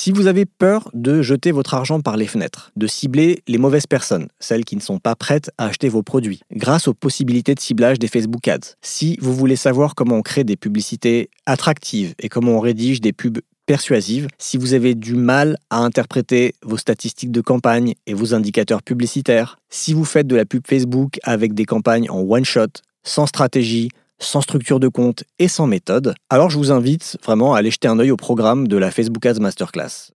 Si vous avez peur de jeter votre argent par les fenêtres, de cibler les mauvaises personnes, celles qui ne sont pas prêtes à acheter vos produits, grâce aux possibilités de ciblage des Facebook Ads, si vous voulez savoir comment on crée des publicités attractives et comment on rédige des pubs persuasives, si vous avez du mal à interpréter vos statistiques de campagne et vos indicateurs publicitaires, si vous faites de la pub Facebook avec des campagnes en one-shot, sans stratégie, sans structure de compte et sans méthode, alors je vous invite vraiment à aller jeter un œil au programme de la Facebook Ads Masterclass.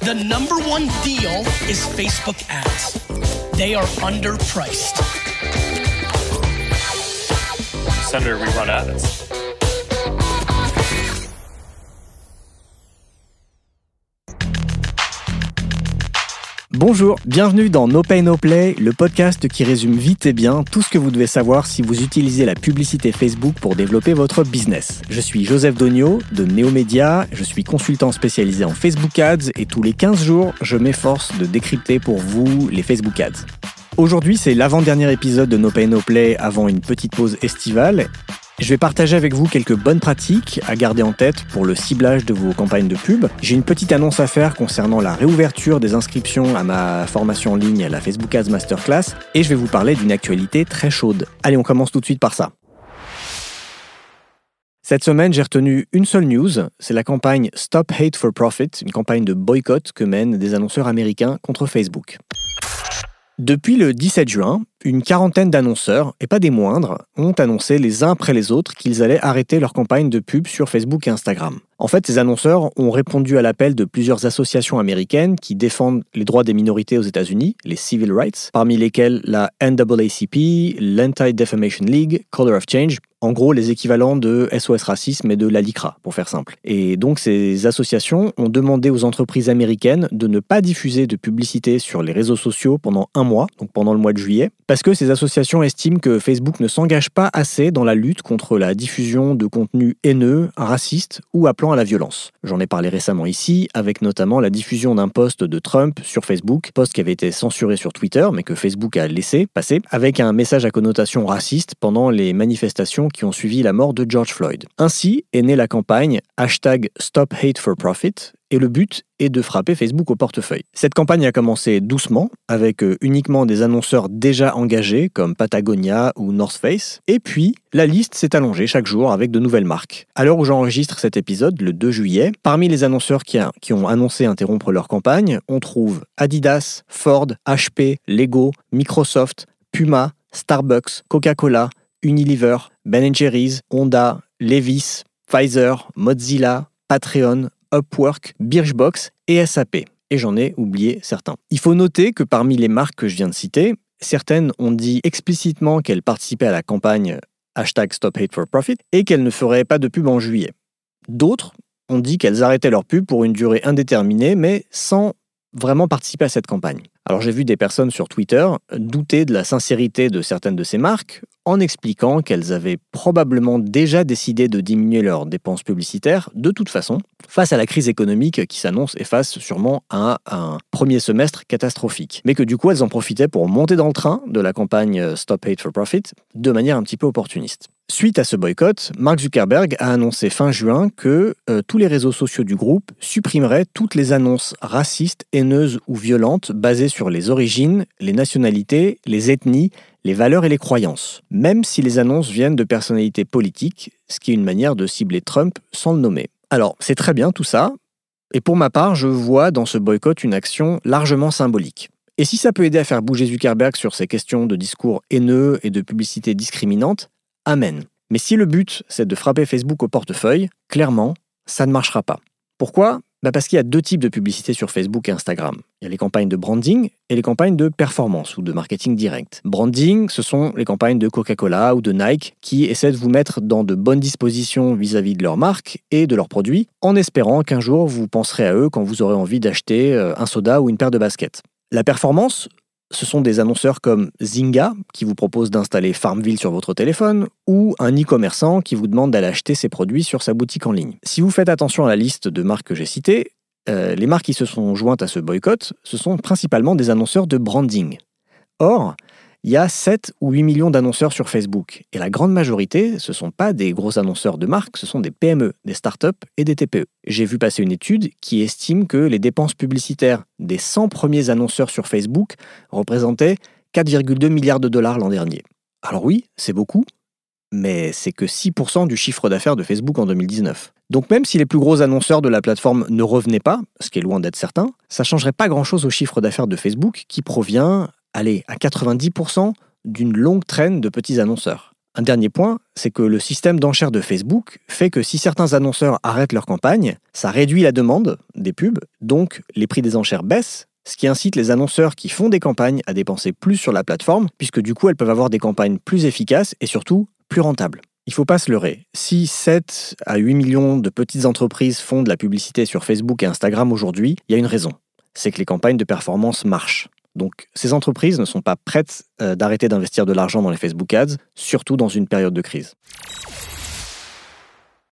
The number one deal is Facebook ads. They are underpriced. Senator, we run ads. Bonjour, bienvenue dans No Pay No Play, le podcast qui résume vite et bien tout ce que vous devez savoir si vous utilisez la publicité Facebook pour développer votre business. Je suis Joseph Dogno de Neomédia, je suis consultant spécialisé en Facebook Ads et tous les 15 jours, je m'efforce de décrypter pour vous les Facebook Ads. Aujourd'hui, c'est l'avant-dernier épisode de No Pay No Play avant une petite pause estivale je vais partager avec vous quelques bonnes pratiques à garder en tête pour le ciblage de vos campagnes de pub. J'ai une petite annonce à faire concernant la réouverture des inscriptions à ma formation en ligne à la Facebook Ads Masterclass et je vais vous parler d'une actualité très chaude. Allez, on commence tout de suite par ça. Cette semaine, j'ai retenu une seule news, c'est la campagne Stop Hate for Profit, une campagne de boycott que mènent des annonceurs américains contre Facebook. Depuis le 17 juin, une quarantaine d'annonceurs, et pas des moindres, ont annoncé les uns après les autres qu'ils allaient arrêter leur campagne de pub sur Facebook et Instagram. En fait, ces annonceurs ont répondu à l'appel de plusieurs associations américaines qui défendent les droits des minorités aux États-Unis, les Civil Rights, parmi lesquelles la NAACP, l'Anti-Defamation League, Color of Change, en gros les équivalents de SOS Racisme et de la LICRA, pour faire simple. Et donc ces associations ont demandé aux entreprises américaines de ne pas diffuser de publicité sur les réseaux sociaux pendant un mois, donc pendant le mois de juillet, parce que ces associations estiment que Facebook ne s'engage pas assez dans la lutte contre la diffusion de contenus haineux, racistes ou appelant à la violence. J'en ai parlé récemment ici, avec notamment la diffusion d'un post de Trump sur Facebook, post qui avait été censuré sur Twitter, mais que Facebook a laissé passer, avec un message à connotation raciste pendant les manifestations qui ont suivi la mort de George Floyd. Ainsi est née la campagne hashtag Stop Hate for Profit, et le but est de frapper Facebook au portefeuille. Cette campagne a commencé doucement, avec euh, uniquement des annonceurs déjà engagés comme Patagonia ou North Face, et puis la liste s'est allongée chaque jour avec de nouvelles marques. À l'heure où j'enregistre cet épisode, le 2 juillet, parmi les annonceurs qui, qui ont annoncé interrompre leur campagne, on trouve Adidas, Ford, HP, Lego, Microsoft, Puma, Starbucks, Coca-Cola, Unilever, Ben Jerry's, Honda, Levis, Pfizer, Mozilla, Patreon, Upwork, Birchbox et SAP. Et j'en ai oublié certains. Il faut noter que parmi les marques que je viens de citer, certaines ont dit explicitement qu'elles participaient à la campagne hashtag Stop Hate for Profit et qu'elles ne feraient pas de pub en juillet. D'autres ont dit qu'elles arrêtaient leur pub pour une durée indéterminée, mais sans vraiment participer à cette campagne. Alors j'ai vu des personnes sur Twitter douter de la sincérité de certaines de ces marques en expliquant qu'elles avaient probablement déjà décidé de diminuer leurs dépenses publicitaires de toute façon, face à la crise économique qui s'annonce et face sûrement à un premier semestre catastrophique. Mais que du coup elles en profitaient pour monter dans le train de la campagne Stop Hate for Profit de manière un petit peu opportuniste. Suite à ce boycott, Mark Zuckerberg a annoncé fin juin que euh, tous les réseaux sociaux du groupe supprimeraient toutes les annonces racistes, haineuses ou violentes basées sur les origines, les nationalités, les ethnies, les valeurs et les croyances, même si les annonces viennent de personnalités politiques, ce qui est une manière de cibler Trump sans le nommer. Alors, c'est très bien tout ça, et pour ma part, je vois dans ce boycott une action largement symbolique. Et si ça peut aider à faire bouger Zuckerberg sur ces questions de discours haineux et de publicité discriminante, Amen. Mais si le but, c'est de frapper Facebook au portefeuille, clairement, ça ne marchera pas. Pourquoi? Bah Parce qu'il y a deux types de publicité sur Facebook et Instagram. Il y a les campagnes de branding et les campagnes de performance ou de marketing direct. Branding, ce sont les campagnes de Coca-Cola ou de Nike qui essaient de vous mettre dans de bonnes dispositions vis-à-vis -vis de leur marque et de leurs produits, en espérant qu'un jour vous penserez à eux quand vous aurez envie d'acheter euh, un soda ou une paire de baskets. La performance, ce sont des annonceurs comme Zynga qui vous propose d'installer Farmville sur votre téléphone ou un e-commerçant qui vous demande d'aller acheter ses produits sur sa boutique en ligne. Si vous faites attention à la liste de marques que j'ai citées, euh, les marques qui se sont jointes à ce boycott, ce sont principalement des annonceurs de branding. Or, il y a 7 ou 8 millions d'annonceurs sur Facebook. Et la grande majorité, ce ne sont pas des gros annonceurs de marque, ce sont des PME, des startups et des TPE. J'ai vu passer une étude qui estime que les dépenses publicitaires des 100 premiers annonceurs sur Facebook représentaient 4,2 milliards de dollars l'an dernier. Alors oui, c'est beaucoup, mais c'est que 6% du chiffre d'affaires de Facebook en 2019. Donc même si les plus gros annonceurs de la plateforme ne revenaient pas, ce qui est loin d'être certain, ça changerait pas grand-chose au chiffre d'affaires de Facebook qui provient, allez, à 90% d'une longue traîne de petits annonceurs. Un dernier point, c'est que le système d'enchères de Facebook fait que si certains annonceurs arrêtent leur campagne, ça réduit la demande des pubs, donc les prix des enchères baissent, ce qui incite les annonceurs qui font des campagnes à dépenser plus sur la plateforme, puisque du coup elles peuvent avoir des campagnes plus efficaces et surtout plus rentables. Il ne faut pas se leurrer. Si 7 à 8 millions de petites entreprises font de la publicité sur Facebook et Instagram aujourd'hui, il y a une raison. C'est que les campagnes de performance marchent. Donc ces entreprises ne sont pas prêtes euh, d'arrêter d'investir de l'argent dans les Facebook Ads, surtout dans une période de crise.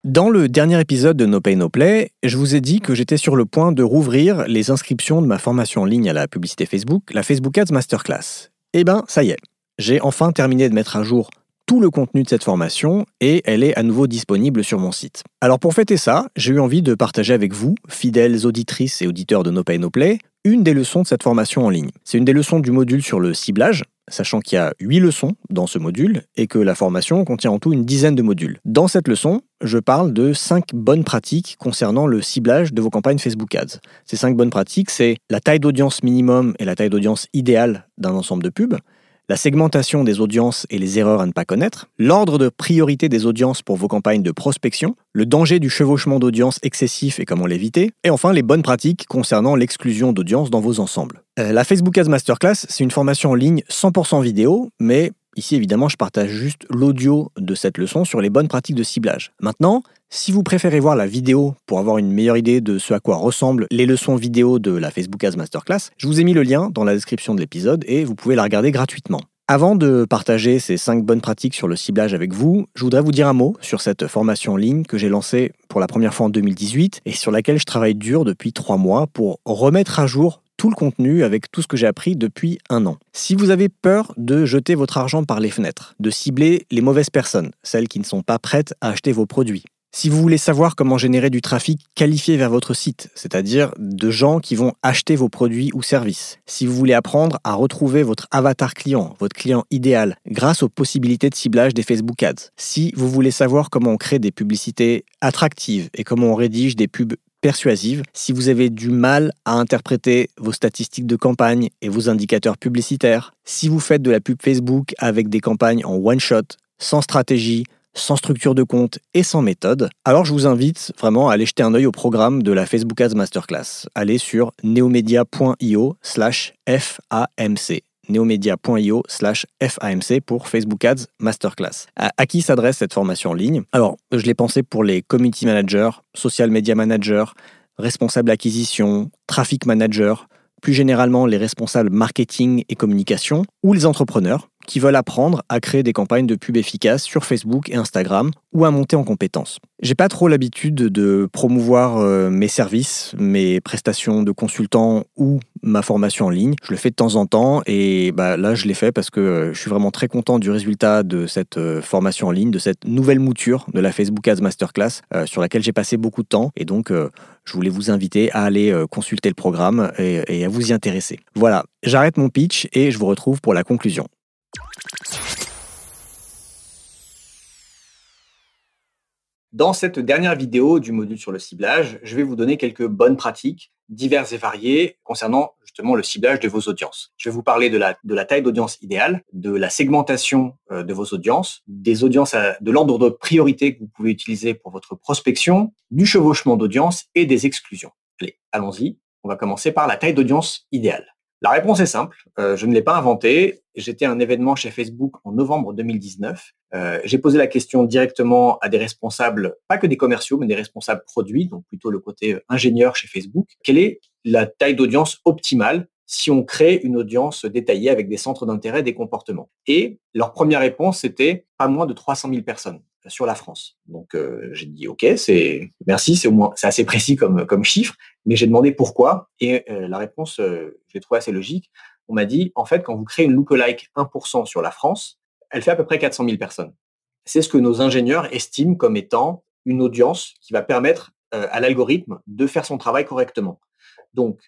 Dans le dernier épisode de No Pay No Play, je vous ai dit que j'étais sur le point de rouvrir les inscriptions de ma formation en ligne à la publicité Facebook, la Facebook Ads Masterclass. Eh ben, ça y est, j'ai enfin terminé de mettre à jour tout le contenu de cette formation et elle est à nouveau disponible sur mon site. Alors pour fêter ça, j'ai eu envie de partager avec vous, fidèles auditrices et auditeurs de No Pay No Play, une des leçons de cette formation en ligne. C'est une des leçons du module sur le ciblage, sachant qu'il y a 8 leçons dans ce module et que la formation contient en tout une dizaine de modules. Dans cette leçon, je parle de 5 bonnes pratiques concernant le ciblage de vos campagnes Facebook Ads. Ces 5 bonnes pratiques, c'est la taille d'audience minimum et la taille d'audience idéale d'un ensemble de pubs, la segmentation des audiences et les erreurs à ne pas connaître, l'ordre de priorité des audiences pour vos campagnes de prospection, le danger du chevauchement d'audience excessif et comment l'éviter, et enfin les bonnes pratiques concernant l'exclusion d'audience dans vos ensembles. Euh, la Facebook Ads Masterclass, c'est une formation en ligne 100% vidéo, mais Ici, évidemment, je partage juste l'audio de cette leçon sur les bonnes pratiques de ciblage. Maintenant, si vous préférez voir la vidéo pour avoir une meilleure idée de ce à quoi ressemblent les leçons vidéo de la Facebook Ads Masterclass, je vous ai mis le lien dans la description de l'épisode et vous pouvez la regarder gratuitement. Avant de partager ces 5 bonnes pratiques sur le ciblage avec vous, je voudrais vous dire un mot sur cette formation en ligne que j'ai lancée pour la première fois en 2018 et sur laquelle je travaille dur depuis 3 mois pour remettre à jour tout le contenu avec tout ce que j'ai appris depuis un an. Si vous avez peur de jeter votre argent par les fenêtres, de cibler les mauvaises personnes, celles qui ne sont pas prêtes à acheter vos produits, si vous voulez savoir comment générer du trafic qualifié vers votre site, c'est-à-dire de gens qui vont acheter vos produits ou services, si vous voulez apprendre à retrouver votre avatar client, votre client idéal, grâce aux possibilités de ciblage des Facebook Ads, si vous voulez savoir comment on crée des publicités attractives et comment on rédige des pubs persuasives, si vous avez du mal à interpréter vos statistiques de campagne et vos indicateurs publicitaires, si vous faites de la pub Facebook avec des campagnes en one-shot, sans stratégie, sans structure de compte et sans méthode, alors je vous invite vraiment à aller jeter un œil au programme de la Facebook Ads Masterclass. Allez sur neomedia.io slash FAMC neomedia.io slash FAMC pour Facebook Ads Masterclass. À, qui s'adresse cette formation en ligne? Alors, je l'ai pensé pour les community managers, social media managers, responsables acquisition, traffic managers, plus généralement les responsables marketing et communication, ou les entrepreneurs qui veulent apprendre à créer des campagnes de pub efficaces sur Facebook et Instagram ou à monter en compétences. J'ai pas trop l'habitude de promouvoir euh, mes services, mes prestations de consultant ou ma formation en ligne. Je le fais de temps en temps et bah, là je l'ai fait parce que euh, je suis vraiment très content du résultat de cette euh, formation en ligne, de cette nouvelle mouture de la Facebook Ads Masterclass sur laquelle j'ai passé beaucoup de temps et donc je voulais vous inviter à aller consulter le programme et à vous y intéresser. Voilà, j'arrête mon pitch et je vous retrouve pour la conclusion. Dans cette dernière vidéo du module sur le ciblage, je vais vous donner quelques bonnes pratiques diverses et variées concernant justement le ciblage de vos audiences. Je vais vous parler de la, taille d'audience idéale, de la segmentation euh, de vos audiences, des audiences de l'ordre de priorité que vous pouvez utiliser pour votre prospection, du chevauchement d'audience et des exclusions. Allez, allons-y. On va commencer par la taille d'audience idéale. La réponse est simple. Euh, je ne l'ai pas inventée. J'étais à un événement chez Facebook en novembre 2019. Euh, j'ai posé la question directement à des responsables, pas que des commerciaux, mais des responsables produits, donc plutôt le côté euh, ingénieur chez Facebook. Quelle est la taille d'audience optimale si on crée une audience détaillée avec des centres d'intérêt, des comportements? Et leur première réponse, c'était pas moins de 300 000 personnes sur la France. Donc euh, j'ai dit ok, c'est merci, c'est au moins c'est assez précis comme comme chiffre, mais j'ai demandé pourquoi et la réponse, je l'ai trouvé assez logique on m'a dit, en fait, quand vous créez une lookalike 1% sur la France, elle fait à peu près 400 000 personnes. C'est ce que nos ingénieurs estiment comme étant une audience qui va permettre euh, à l'algorithme de faire son travail correctement. Donc,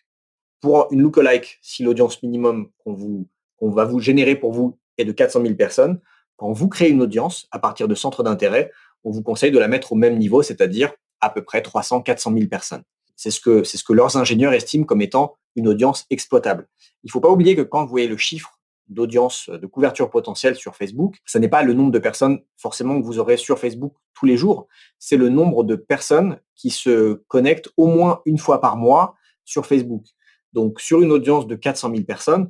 pour une lookalike, si l'audience minimum qu'on vous, qu'on va vous générer pour vous est de 400 000 personnes, quand vous créez une audience à partir de centres d'intérêt, on vous conseille de la mettre au même niveau, c'est-à-dire à peu près 300, 400 000 personnes. C'est ce que, c'est ce que leurs ingénieurs estiment comme étant une audience exploitable. Il ne faut pas oublier que quand vous voyez le chiffre d'audience, de couverture potentielle sur Facebook, ce n'est pas le nombre de personnes forcément que vous aurez sur Facebook tous les jours, c'est le nombre de personnes qui se connectent au moins une fois par mois sur Facebook. Donc sur une audience de 400 000 personnes,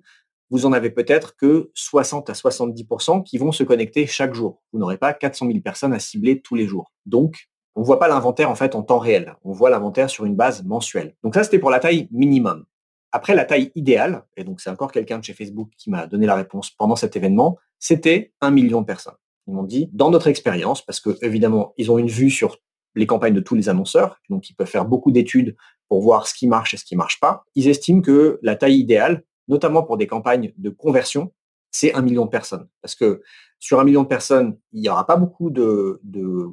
vous en avez peut-être que 60 à 70% qui vont se connecter chaque jour. Vous n'aurez pas 400 000 personnes à cibler tous les jours. Donc, on ne voit pas l'inventaire en fait en temps réel. On voit l'inventaire sur une base mensuelle. Donc ça, c'était pour la taille minimum. Après, la taille idéale, et donc c'est encore quelqu'un de chez Facebook qui m'a donné la réponse pendant cet événement, c'était un million de personnes. Ils m'ont dit, dans notre expérience, parce que évidemment, ils ont une vue sur les campagnes de tous les annonceurs, donc ils peuvent faire beaucoup d'études pour voir ce qui marche et ce qui marche pas. Ils estiment que la taille idéale, notamment pour des campagnes de conversion, c'est un million de personnes. Parce que sur un million de personnes, il n'y aura pas beaucoup de, de,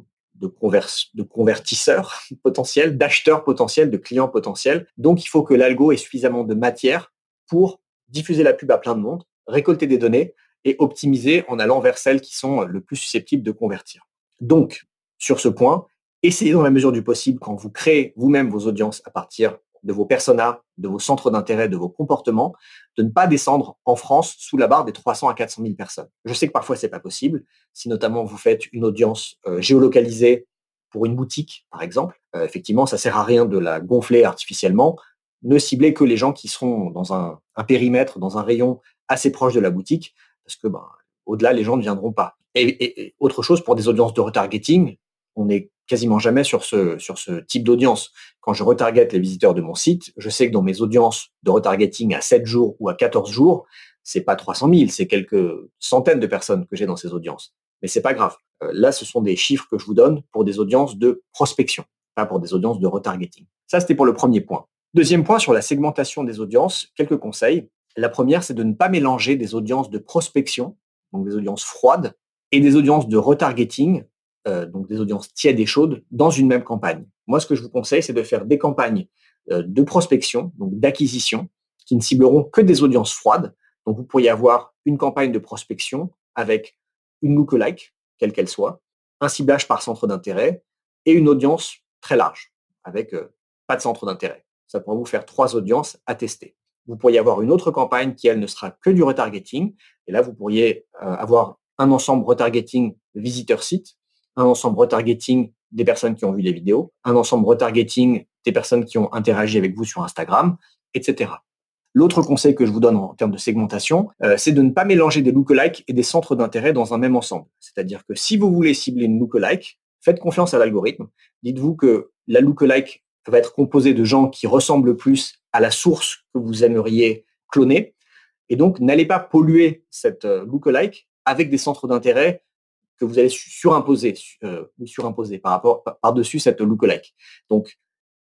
convertisseurs potentiels, d'acheteurs potentiels, de clients potentiels. Donc, il faut que l'algo ait suffisamment de matière pour diffuser la pub à plein de monde, récolter des données et optimiser en allant vers celles qui sont le plus susceptibles de convertir. Donc, sur ce point, essayez dans la mesure du possible, quand vous créez vous-même vos audiences à partir de vos personas, de vos centres d'intérêt, de vos comportements, de ne pas descendre en France sous la barre des 300 à 400 000 personnes. Je sais que parfois c'est pas possible. Si notamment vous faites une audience euh, géolocalisée pour une boutique, par exemple, euh, effectivement, ça sert à rien de la gonfler artificiellement. Ne ciblez que les gens qui seront dans un, périmètre, dans un rayon assez proche de la boutique, parce que ben, au-delà, les gens ne viendront pas. et, autre chose pour des audiences de retargeting, on n'est quasiment jamais sur ce, type d'audience. Quand je retarget les visiteurs de mon site, je sais que dans mes audiences de retargeting à 7 jours ou à 14 jours, c'est pas 300 000, c'est quelques centaines de personnes que j'ai dans ces audiences. Mais c'est pas grave. Euh, là, ce sont des chiffres que je vous donne pour des audiences de prospection, pas pour des audiences de retargeting. Ça, c'était pour le premier point. Deuxième point sur la segmentation des audiences, quelques conseils. La première, c'est de ne pas mélanger des audiences de prospection, donc des audiences froides, et des audiences de retargeting, euh, donc des audiences tièdes et chaudes, dans une même campagne. Moi, ce que je vous conseille, c'est de faire des campagnes euh, de prospection, donc d'acquisition, qui ne cibleront que des audiences froides. Donc, vous pourriez avoir une campagne de prospection avec une lookalike, quelle qu'elle soit, un ciblage par centre d'intérêt et une audience très large, avec euh, pas de centre d'intérêt. Ça pourra vous faire trois audiences à tester. Vous pourriez avoir une autre campagne qui, elle, ne sera que du retargeting. Et là, vous pourriez avoir un ensemble retargeting visiteur site un ensemble retargeting des personnes qui ont vu des vidéos, un ensemble retargeting des personnes qui ont interagi avec vous sur Instagram, etc. L'autre conseil que je vous donne en termes de segmentation, euh, c'est de ne pas mélanger des lookalikes et des centres d'intérêt dans un même ensemble. C'est-à-dire que si vous voulez cibler une lookalike, faites confiance à l'algorithme. Dites-vous que la lookalike va être composée de gens qui ressemblent plus à la source que vous aimeriez cloner. Et donc, n'allez pas polluer cette euh, lookalike avec des centres d'intérêt que vous allez surimposer, euh, surimposer par rapport par-dessus cette lookalike. Donc,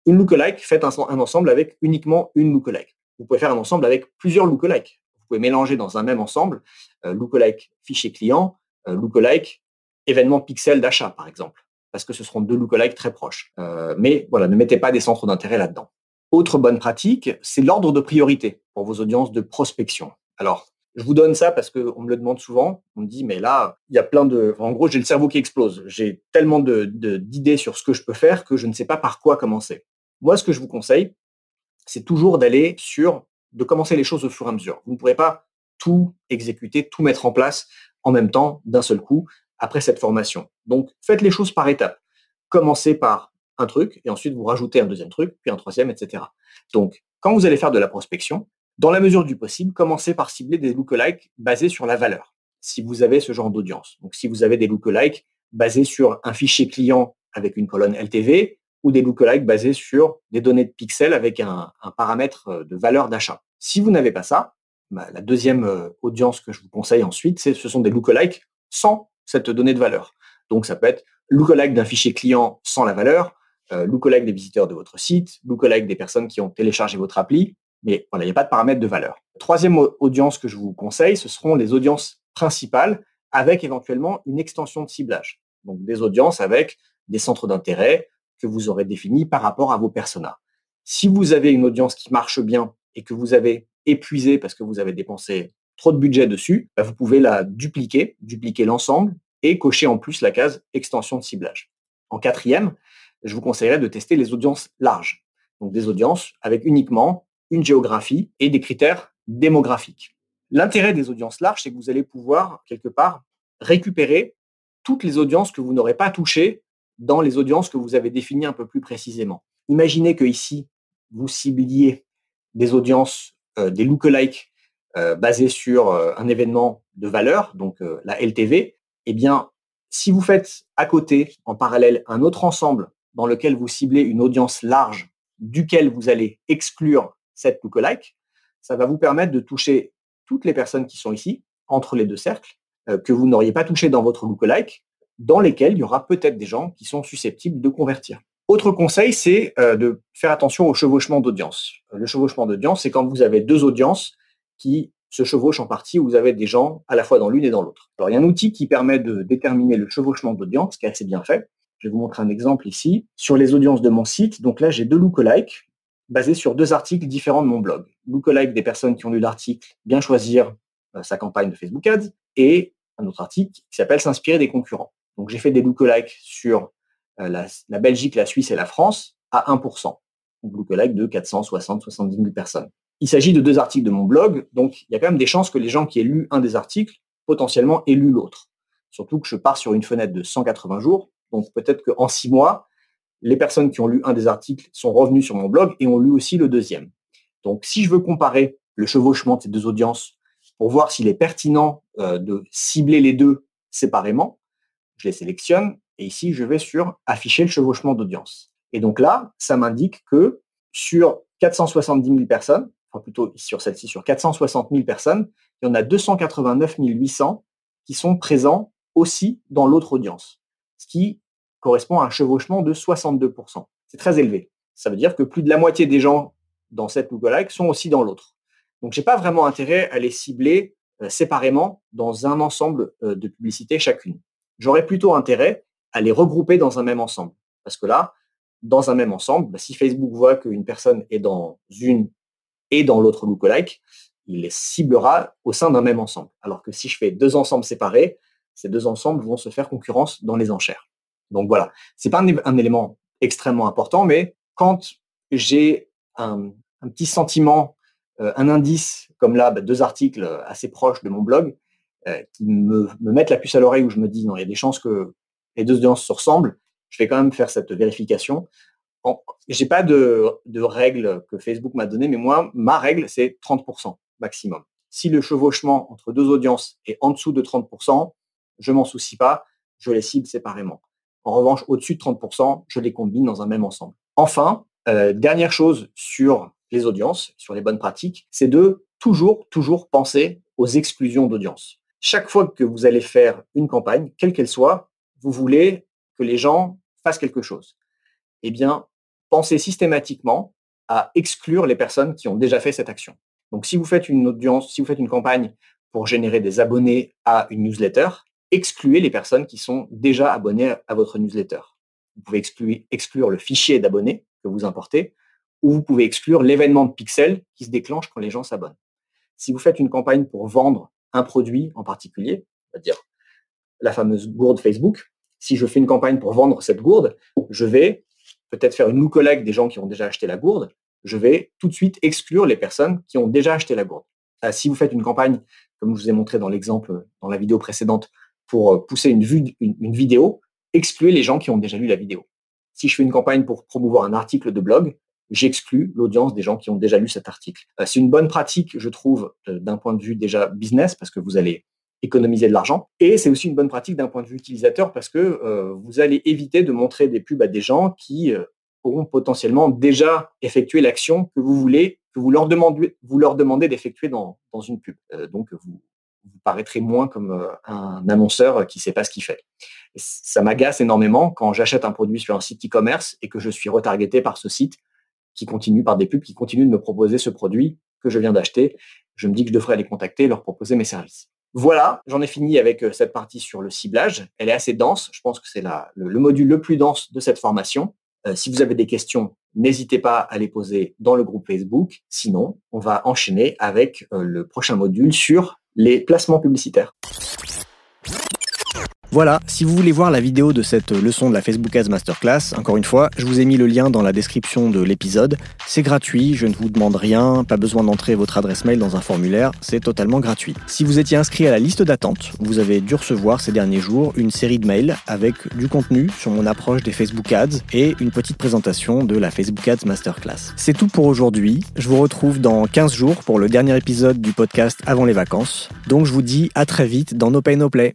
une lookalike, faites un, ensemble avec uniquement une lookalike. Vous pouvez faire un ensemble avec plusieurs lookalike. Vous pouvez mélanger dans un même ensemble euh, lookalike fichier client, euh, lookalike événement pixel d'achat, par exemple, parce que ce seront deux lookalike très proches. Euh, mais voilà, ne mettez pas des centres d'intérêt là-dedans. Autre bonne pratique, c'est l'ordre de priorité pour vos audiences de prospection. Alors, je vous donne ça parce qu'on me le demande souvent. On me dit, mais là, il y a plein de... en gros, j'ai le cerveau qui explose. J'ai tellement d'idées de, d'idées sur ce que je peux faire que je ne sais pas par quoi commencer. Moi, ce que je vous conseille, c'est toujours d'aller sur... de commencer les choses au fur et à mesure. Vous ne pourrez pas tout exécuter, tout mettre en place en même temps, d'un seul coup, après cette formation. Donc, faites les choses par étapes. Commencez par un truc et ensuite vous rajoutez un deuxième truc, puis un troisième, etc. Donc, quand vous allez faire de la prospection, dans la mesure du possible, commencez par cibler des lookalikes basés sur la valeur, si vous avez ce genre d'audience. Donc, si vous avez des lookalikes basés sur un fichier client avec une colonne LTV ou des lookalikes basés sur des données de pixels avec un, paramètre euh, de valeur d'achat. Si vous n'avez pas ça, bah, la deuxième euh, audience que je vous conseille ensuite, c'est ce sont des lookalikes sans cette donnée de valeur. Donc, ça peut être lookalike d'un fichier client sans la valeur, euh, lookalike des visiteurs de votre site, lookalike des personnes qui ont téléchargé votre appli, Mais voilà, il n'y a pas de paramètre de valeur. Troisième audience que je vous conseille, ce seront les audiences principales avec éventuellement une extension de ciblage. Donc des audiences avec des centres d'intérêt que vous aurez définis par rapport à vos personas. Si vous avez une audience qui marche bien et que vous avez épuisé parce que vous avez dépensé trop de budget dessus, bah, vous pouvez la dupliquer, dupliquer l'ensemble et cocher en plus la case extension de ciblage. En quatrième, je vous conseillerais de tester les audiences larges. Donc des audiences avec uniquement une géographie et des critères démographiques. L'intérêt des audiences larges, c'est que vous allez pouvoir, quelque part, récupérer toutes les audiences que vous n'aurez pas touchées dans les audiences que vous avez définies un peu plus précisément. Imaginez que ici, vous cibliez des audiences, euh, des lookalikes euh, basés sur euh, un événement de valeur, donc la LTV. Eh bien, si vous faites à côté, en parallèle, un autre ensemble dans lequel vous ciblez une audience large, duquel vous allez exclure cette lookalike, ça va vous permettre de toucher toutes les personnes qui sont ici, entre les deux cercles, que vous n'auriez pas touché dans votre lookalike, dans lesquels il y aura peut-être des gens qui sont susceptibles de convertir. Autre conseil, c'est euh, de faire attention au chevauchement d'audience. Euh, le chevauchement d'audience, c'est quand vous avez deux audiences qui se chevauchent en partie, où vous avez des gens à la fois dans l'une et dans l'autre. Alors, il y a un outil qui permet de déterminer le chevauchement d'audience, qui est assez bien fait. Je vais vous montrer un exemple ici. Sur les audiences de mon site, donc là, j'ai deux lookalikes basés sur deux articles différents de mon blog. Lookalike des personnes qui ont lu l'article, bien choisir euh, sa campagne de Facebook Ads, et un autre article qui s'appelle S'inspirer des concurrents. Donc, j'ai fait des lookalikes sur euh, la, Belgique, la Suisse et la France à 1%. Donc, lookalike de 460, 70 000 personnes. Il s'agit de deux articles de mon blog, donc il y a quand même des chances que les gens qui aient lu un des articles potentiellement aient lu l'autre. Surtout que je pars sur une fenêtre de 180 jours, donc peut-être qu'en six mois, les personnes qui ont lu un des articles sont revenues sur mon blog et ont lu aussi le deuxième. Donc si je veux comparer le chevauchement de ces deux audiences pour voir s'il est pertinent euh, de cibler les deux séparément, je les sélectionne et ici, je vais sur afficher le chevauchement d'audience. Et donc là, ça m'indique que sur 470 000 personnes, enfin plutôt sur celle-ci, sur 460 000 personnes, il y en a 289 800 qui sont présents aussi dans l'autre audience, ce qui correspond à un chevauchement de 62%. C'est très élevé. Ça veut dire que plus de la moitié des gens dans cette lookalike sont aussi dans l'autre. Donc, je n'ai pas vraiment intérêt à les cibler euh, séparément dans un ensemble euh, de publicités chacune. J'aurais plutôt intérêt à les regrouper dans un même ensemble. Parce que là, dans un même ensemble, bah, si Facebook voit qu'une personne est dans une et dans l'autre lookalike, il les ciblera au sein d'un même ensemble. Alors que si je fais deux ensembles séparés, ces deux ensembles vont se faire concurrence dans les enchères. Donc voilà, c'est pas un, élément extrêmement important, mais quand j'ai un, petit sentiment, euh, un indice, comme là, bah, deux articles assez proches de mon blog, euh, qui me, me mettent la puce à l'oreille où je me dis non, il y a des chances que les deux audiences se ressemblent, je vais quand même faire cette vérification. Je n'ai pas de, de règle que Facebook m'a donnée, mais moi, ma règle, c'est 30% maximum. Si le chevauchement entre deux audiences est en dessous de 30%, je m'en soucie pas, je les cible séparément. En revanche, au-dessus de 30%, je les combine dans un même ensemble. Enfin, euh, dernière chose sur les audiences, sur les bonnes pratiques, c'est de toujours, toujours penser aux exclusions d'audience. Chaque fois que vous allez faire une campagne, quelle qu'elle soit, vous voulez que les gens fassent quelque chose. Eh bien, pensez systématiquement à exclure les personnes qui ont déjà fait cette action. Donc, si vous faites une audience, si vous faites une campagne pour générer des abonnés à une newsletter, excluez les personnes qui sont déjà abonnées à votre newsletter. Vous pouvez exclure, le fichier d'abonnés que vous importez, ou vous pouvez exclure l'événement de pixel qui se déclenche quand les gens s'abonnent. Si vous faites une campagne pour vendre un produit en particulier, c'est-à-dire la fameuse gourde Facebook, si je fais une campagne pour vendre cette gourde, je vais peut-être faire une lookalike des gens qui ont déjà acheté la gourde. Je vais tout de suite exclure les personnes qui ont déjà acheté la gourde. Euh, si vous faites une campagne, comme je vous ai montré dans l'exemple dans la vidéo précédente, pour euh, pousser une, vue, une, vidéo, excluez les gens qui ont déjà lu la vidéo. Si je fais une campagne pour promouvoir un article de blog, j'exclus l'audience des gens qui ont déjà lu cet article. Euh, c'est une bonne pratique, je trouve, d'un point de vue déjà business, parce que vous allez économiser de l'argent. Et c'est aussi une bonne pratique d'un point de vue utilisateur parce que euh, vous allez éviter de montrer des pubs à des gens qui euh, auront potentiellement déjà effectué l'action que vous voulez, que vous leur demandez, d'effectuer dans, une pub. Euh, donc, vous, vous paraîtrez moins comme un annonceur qui ne sait pas ce qu'il fait. ça m'agace énormément quand j'achète un produit sur un site e-commerce et que je suis retargeté par ce site qui continuent, par des pubs qui continuent de me proposer ce produit que je viens d'acheter. Je me dis que je devrais les contacter leur proposer mes services. Voilà, j'en ai fini avec euh, cette partie sur le ciblage. Elle est assez dense. Je pense que c'est le, le, module le plus dense de cette formation. Euh, si vous avez des questions, n'hésitez pas à les poser dans le groupe Facebook. Sinon, on va enchaîner avec euh, le prochain module sur les placements publicitaires. Voilà, si vous voulez voir la vidéo de cette leçon de la Facebook Ads Masterclass, encore une fois, je vous ai mis le lien dans la description de l'épisode. C'est gratuit, je ne vous demande rien, pas besoin d'entrer votre adresse mail dans un formulaire, c'est totalement gratuit. Si vous étiez inscrit à la liste d'attente, vous avez dû recevoir ces derniers jours une série de mails avec du contenu sur mon approche des Facebook Ads et une petite présentation de la Facebook Ads Masterclass. C'est tout pour aujourd'hui, je vous retrouve dans 15 jours pour le dernier épisode du podcast avant les vacances. Donc je vous dis à très vite dans No Pay No Play.